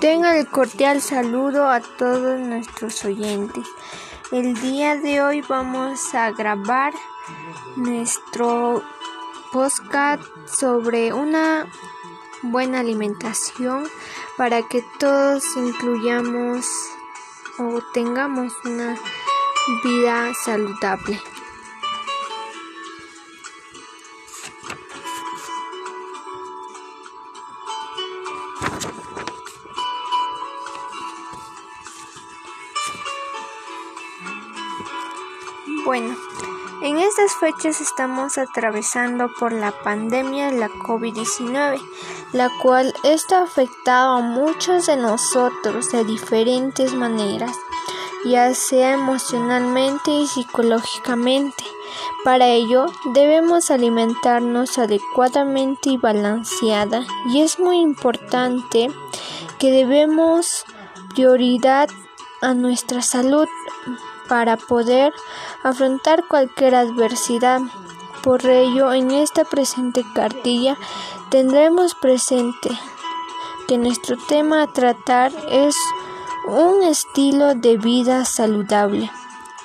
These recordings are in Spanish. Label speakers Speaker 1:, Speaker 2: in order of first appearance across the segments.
Speaker 1: Tenga el cordial saludo a todos nuestros oyentes. El día de hoy vamos a grabar nuestro podcast sobre una buena alimentación para que todos incluyamos o tengamos una vida saludable. Bueno, en estas fechas estamos atravesando por la pandemia de la COVID-19, la cual está afectado a muchos de nosotros de diferentes maneras, ya sea emocionalmente y psicológicamente. Para ello debemos alimentarnos adecuadamente y balanceada y es muy importante que debemos prioridad a nuestra salud para poder afrontar cualquier adversidad. Por ello, en esta presente cartilla tendremos presente que nuestro tema a tratar es un estilo de vida saludable.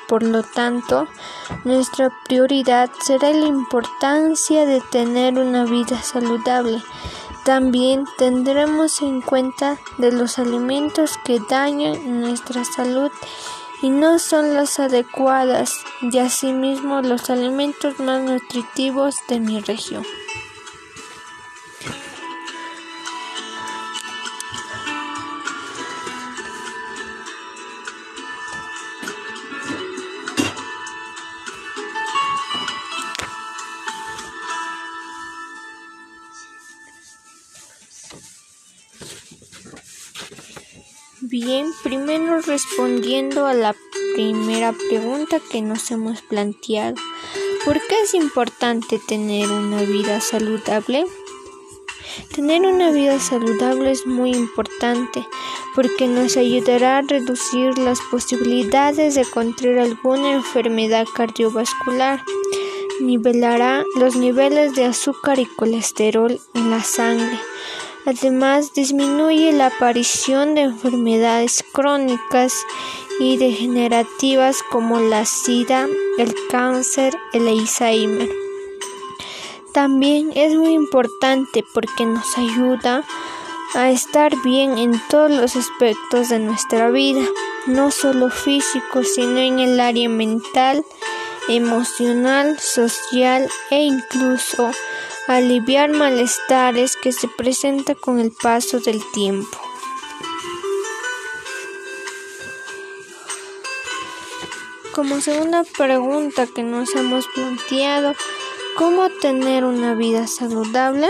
Speaker 1: Por lo tanto, nuestra prioridad será la importancia de tener una vida saludable. También tendremos en cuenta de los alimentos que dañan nuestra salud y no son las adecuadas y asimismo los alimentos más nutritivos de mi región. Bien, primero respondiendo a la primera pregunta que nos hemos planteado. ¿Por qué es importante tener una vida saludable? Tener una vida saludable es muy importante porque nos ayudará a reducir las posibilidades de contraer alguna enfermedad cardiovascular, nivelará los niveles de azúcar y colesterol en la sangre, Además, disminuye la aparición de enfermedades crónicas y degenerativas como la SIDA, el cáncer, el Alzheimer. También es muy importante porque nos ayuda a estar bien en todos los aspectos de nuestra vida, no solo físico, sino en el área mental, emocional, social e incluso aliviar malestares que se presentan con el paso del tiempo. Como segunda pregunta que nos hemos planteado, ¿cómo tener una vida saludable?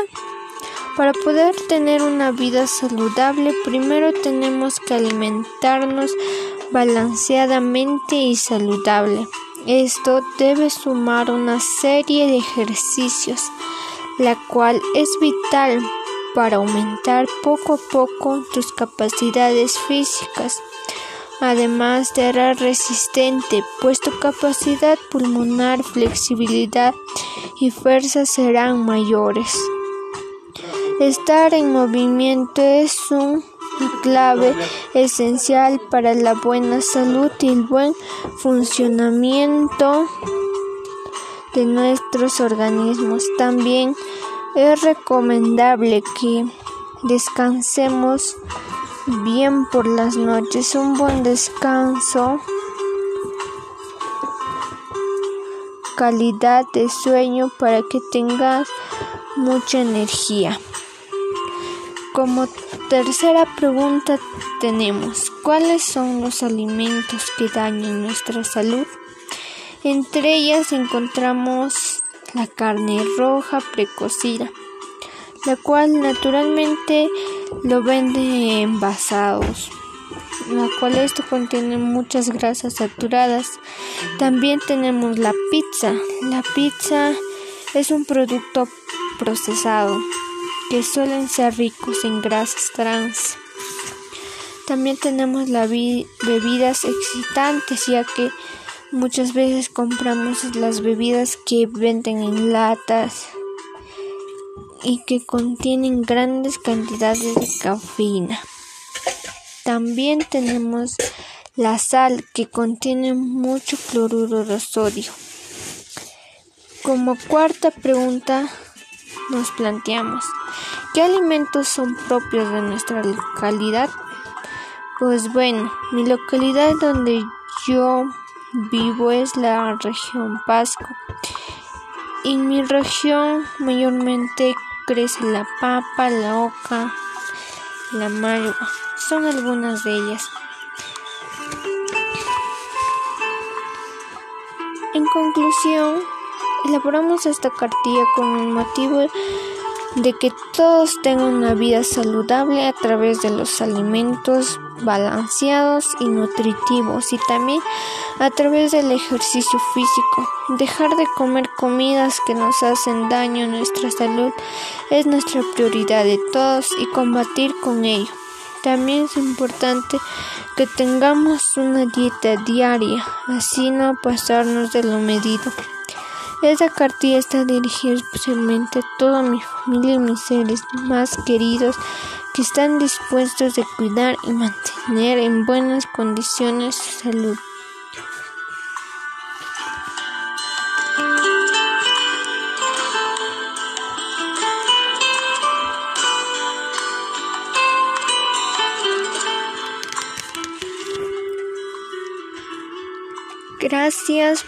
Speaker 1: Para poder tener una vida saludable, primero tenemos que alimentarnos balanceadamente y saludable. Esto debe sumar una serie de ejercicios la cual es vital para aumentar poco a poco tus capacidades físicas, además de ser resistente, pues tu capacidad pulmonar, flexibilidad y fuerza serán mayores. Estar en movimiento es un clave esencial para la buena salud y el buen funcionamiento de nuestros organismos. También es recomendable que descansemos bien por las noches, un buen descanso, calidad de sueño para que tengas mucha energía. Como tercera pregunta tenemos, ¿cuáles son los alimentos que dañan nuestra salud? Entre ellas encontramos la carne roja precocida, la cual naturalmente lo vende envasados, la cual esto contiene muchas grasas saturadas. También tenemos la pizza. La pizza es un producto procesado que suelen ser ricos en grasas trans. También tenemos las bebidas excitantes, ya que muchas veces compramos las bebidas que venden en latas y que contienen grandes cantidades de cafeína. También tenemos la sal que contiene mucho cloruro de sodio. Como cuarta pregunta nos planteamos, ¿qué alimentos son propios de nuestra localidad? Pues bueno, mi localidad donde yo vivo es la región Pasco. En mi región mayormente crece la papa, la oca, la malva. Son algunas de ellas. En conclusión, elaboramos esta cartilla con el motivo de que todos tengan una vida saludable a través de los alimentos balanceados y nutritivos y también a través del ejercicio físico. Dejar de comer comidas que nos hacen daño a nuestra salud es nuestra prioridad de todos y combatir con ello. También es importante que tengamos una dieta diaria, así no pasarnos de lo medido. Esta cartilla está dirigida especialmente a toda mi familia y mis seres más queridos que están dispuestos de cuidar y mantener en buenas condiciones su salud. Gracias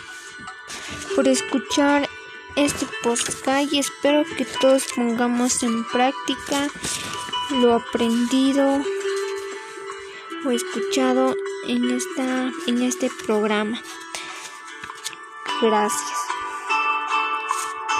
Speaker 1: por escuchar este podcast y espero que todos pongamos en práctica lo aprendido o escuchado en esta en este programa. Gracias.